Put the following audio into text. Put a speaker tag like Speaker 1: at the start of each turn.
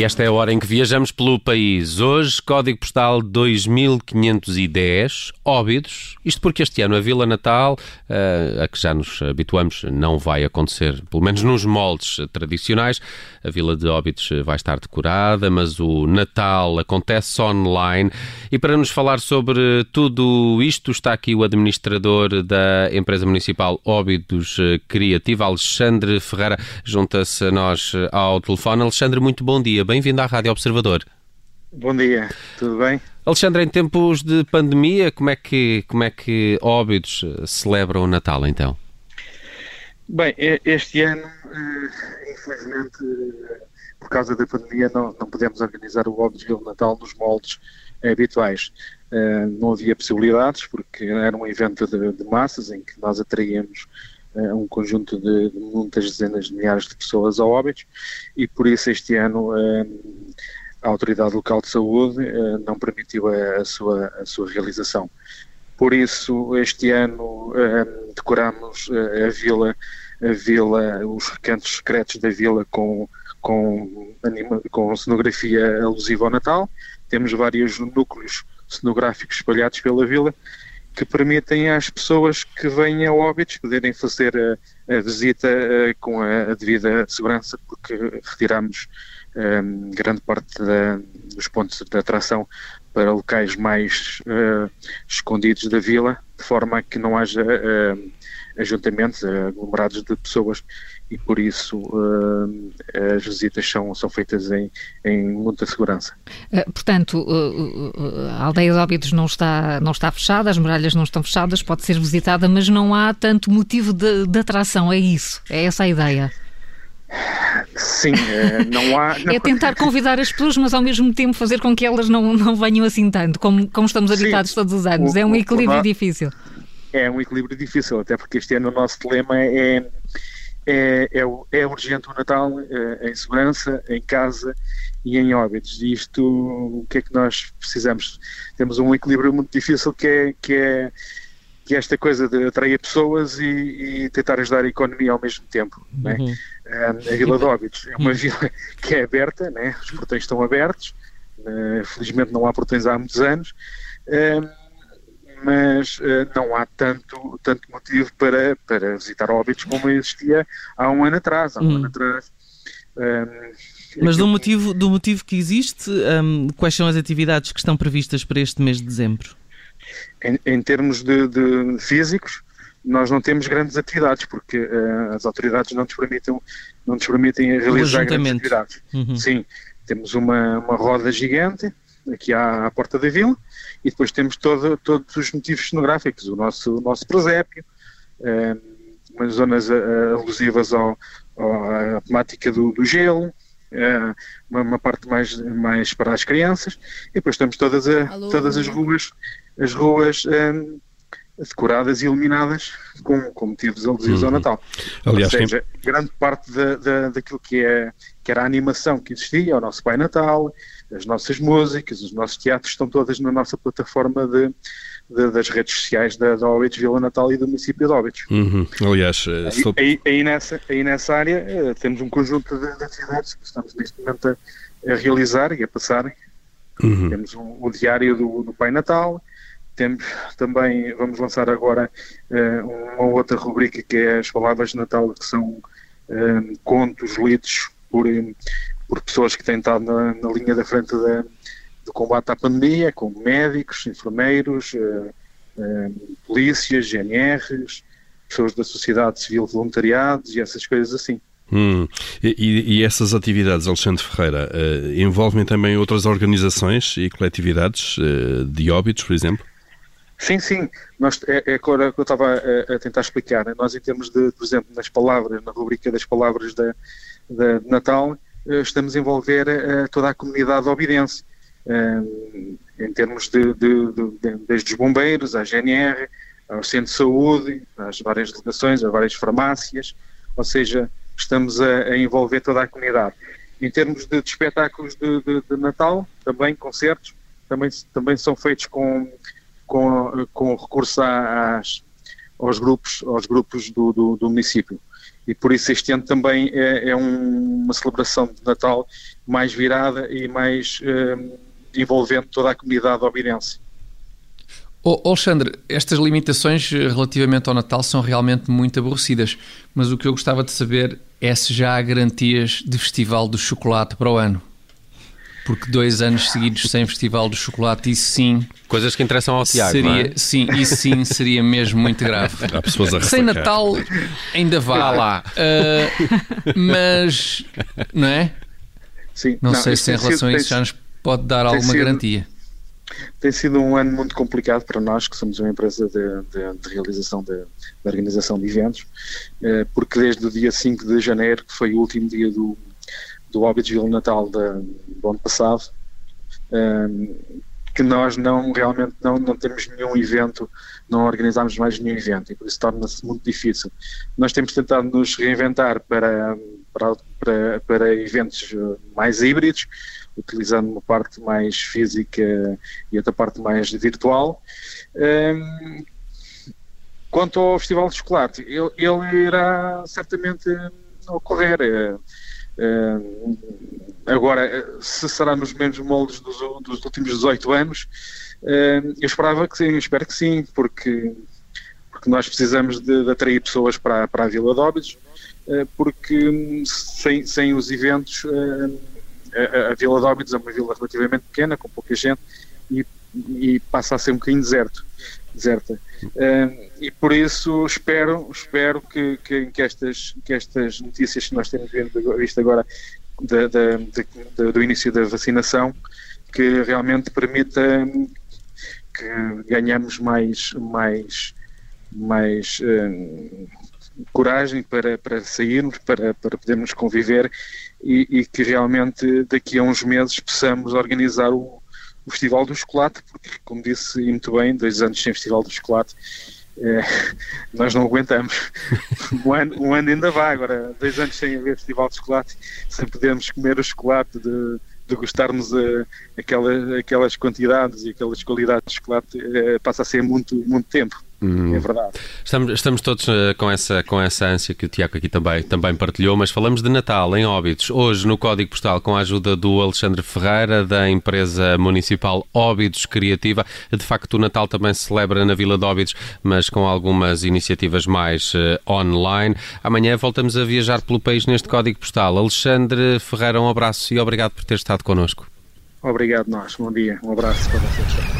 Speaker 1: E esta é a hora em que viajamos pelo país. Hoje, código postal 2510, Óbidos. Isto porque este ano a Vila Natal, uh, a que já nos habituamos, não vai acontecer, pelo menos nos moldes tradicionais. A Vila de Óbidos vai estar decorada, mas o Natal acontece online. E para nos falar sobre tudo isto, está aqui o administrador da empresa municipal Óbidos Criativa, Alexandre Ferreira. Junta-se a nós ao telefone. Alexandre, muito bom dia. Bem-vindo à Rádio Observador.
Speaker 2: Bom dia, tudo bem?
Speaker 1: Alexandre, em tempos de pandemia, como é que, como é que Óbidos celebra o Natal então?
Speaker 2: Bem, este ano, eh, infelizmente, por causa da pandemia, não, não pudemos organizar o Óbidos Vila Natal nos moldes habituais. Eh, não havia possibilidades, porque era um evento de, de massas em que nós atraíamos uh, um conjunto de, muitas dezenas de milhares de pessoas a óbitos e por isso este ano uh, a Autoridade Local de Saúde uh, não permitiu a, a, sua, a sua realização. Por isso, este ano decoramos a vila, a vila, os recantos secretos da vila com, com, anima, com cenografia alusiva ao Natal. Temos vários núcleos cenográficos espalhados pela vila que permitem às pessoas que vêm a Óbidos poderem fazer a, a visita uh, com a, a, devida segurança, porque retiramos um, ehm, grande parte da, dos pontos de atração para locais mais uh, escondidos da vila, de forma a que não haja uh, ajuntamentos, aglomerados de pessoas e por isso uh, as visitas são, são feitas em, em muita segurança.
Speaker 3: Portanto, a aldeia de Óbidos não está, não está fechada, as muralhas não estão fechadas, pode ser visitada, mas não há tanto motivo de, de atração, é isso? É essa a ideia?
Speaker 2: Sim, não há.
Speaker 3: Não... É tentar convidar as pessoas, mas ao mesmo tempo fazer com que elas não, não venham assim tanto, como, como estamos habituados Sim, todos os anos. O, é um equilíbrio o, difícil.
Speaker 2: É um equilíbrio difícil, até porque este ano o nosso lema é é, é, é urgente o Natal é, em segurança, em casa e em óbitos. E isto, o que é que nós precisamos? Temos um equilíbrio muito difícil que é, que é, que é esta coisa de atrair pessoas e, e, tentar ajudar a economia ao mesmo tempo. É? Uhum. A Vila de Óbidos é uma vila que é aberta, né? os portões estão abertos, uh, felizmente não há portões há muitos anos mas uh, não há tanto, tanto motivo para, para visitar Óbidos como existia há um ano atrás. Há um hum. ano atrás.
Speaker 4: Mas do motivo, do motivo que existe, um, quais são as atividades que estão previstas para este mês de dezembro?
Speaker 2: Em, em termos de, de, físicos, nós não temos grandes atividades, porque uh, as autoridades não nos permitem, não nos permitem realizar grandes atividades. Uhum. Sim, temos uma, uma roda gigante aqui à, à porta da vila, e depois temos todo, todos os motivos cenográficos, o nosso, o nosso presépio, eh, umas zonas uh, alusivas ao, ao, à temática do, do gelo, eh, uma, uma, parte mais, mais para as crianças, e depois temos todas, a, todas as ruas, as ruas decoradas e iluminadas com, com motivos alusivos uhum. ao Natal. Aliás, Ou seja, quem... grande parte da, da, daquilo que, é, que era a animação que existia, o nosso Pai Natal, as nossas músicas, os nossos teatros estão todas na nossa plataforma de, de, das redes sociais da, da Óbidos Vila Natal e do município de Óbidos.
Speaker 1: Uhum. Aliás,
Speaker 2: aí, aí, aí, nessa, aí nessa área uh, temos um conjunto de, de, atividades que estamos neste momento a, a realizar e a passar. Uhum. Temos um, o diário do, do Pai Natal, temos também, vamos lançar agora uh, uma outra rubrica que é as palavras de Natal, que são uh, contos lidos por, por pessoas que têm estado na, na linha da frente da, do combate à pandemia, como médicos, enfermeiros, uh, polícias, GNRs, pessoas da sociedade civil, voluntariados e essas coisas assim.
Speaker 1: Hum. E, e, essas atividades, Alexandre Ferreira, envolvem também outras organizações e coletividades de óbitos, por exemplo?
Speaker 2: Sim, sim. Nós, é, é agora que eu estava a, a, tentar explicar. Né? Nós, em termos de, por exemplo, nas palavras, na rubrica das palavras da, da de Natal, eh, estamos a envolver uh, toda a comunidade obidense. Uh, em termos de, de, de, desde os bombeiros, à GNR, ao centro de saúde, às várias delegações, às várias farmácias, ou seja, estamos a, a envolver toda a comunidade. Em termos de, espetáculos de, Natal, também concertos, também, também são feitos com com, com recurso às, aos grupos, aos grupos do, do, do, município. E por isso este ano também é, é um, uma celebração de Natal mais virada e mais uh, envolvendo toda a comunidade obirense.
Speaker 5: Oh, Alexandre, estas limitações relativamente ao Natal são realmente muito aborrecidas, mas o que eu gostava de saber é se já há garantias de Festival do Chocolate para o ano. Porque dois anos seguidos sem Festival do Chocolate, isso sim.
Speaker 1: Coisas que interessam ao Tiago.
Speaker 5: Seria,
Speaker 1: é?
Speaker 5: Sim, isso sim seria mesmo muito grave.
Speaker 1: Há pessoas a
Speaker 5: sem Natal ainda vá lá. Uh, mas, não é?
Speaker 2: Sim.
Speaker 5: Não, não sei se em relação a isso já nos pode dar alguma sido, garantia.
Speaker 2: Tem sido um ano muito complicado para nós, que somos uma empresa de, de, de realização de, de, organização de eventos, eh, porque desde o dia 5 de janeiro, que foi o último dia do, do Hobbitsville Natal do ano passado, ehm, que nós não realmente não, não temos nenhum evento, não organizamos mais nenhum evento e por isso torna-se muito difícil. Nós temos tentado nos reinventar para, para, para, para eventos mais híbridos, utilizando uma parte mais física e outra parte mais virtual. Um, ehm, quanto ao Festival de Chocolate, ele, ele irá certamente ocorrer. Uh, agora, se será nos mesmos moldes dos, dos últimos 18 anos, uh, eu esperava que sim, espero que sim, porque, porque nós precisamos de, de atrair pessoas para, para a Vila de Óbidos, porque sem, sem os eventos a, a, Vila de Óbidos é uma vila relativamente pequena, com pouca gente, e, e passa a ser um bocadinho deserto deserta. Uh, e por isso espero, espero que, que, que, estas, que estas notícias que nós temos visto agora da, da, da, do início da vacinação, que realmente permita que ganhamos mais, mais, mais uh, coragem para, para sairmos, para, para podermos conviver e, e que realmente daqui a uns meses possamos organizar o, o Festival do Chocolate, porque, como disse muito bem, dois anos sem Festival do Chocolate, é, nós não aguentamos. Um ano, um ano ainda vai, agora dois anos sem haver Festival de Chocolate, sem podermos comer o chocolate, de, gostarmos a, aquela, aquelas quantidades e aquelas qualidades de chocolate, é, passa a ser muito, muito tempo. Hum. É verdade.
Speaker 1: Estamos, estamos todos uh, com, essa, com essa ânsia que o Tiago aqui também, também partilhou, mas falamos de Natal em Óbidos. Hoje, no Código Postal, com a ajuda do Alexandre Ferreira, da empresa municipal Óbidos Criativa. De facto, o Natal também se celebra na Vila de Óbidos, mas com algumas iniciativas mais uh, online. Amanhã voltamos a viajar pelo país neste Código Postal. Alexandre Ferreira, um abraço e obrigado por ter estado connosco.
Speaker 2: Obrigado, nós. Bom dia. Um abraço para vocês.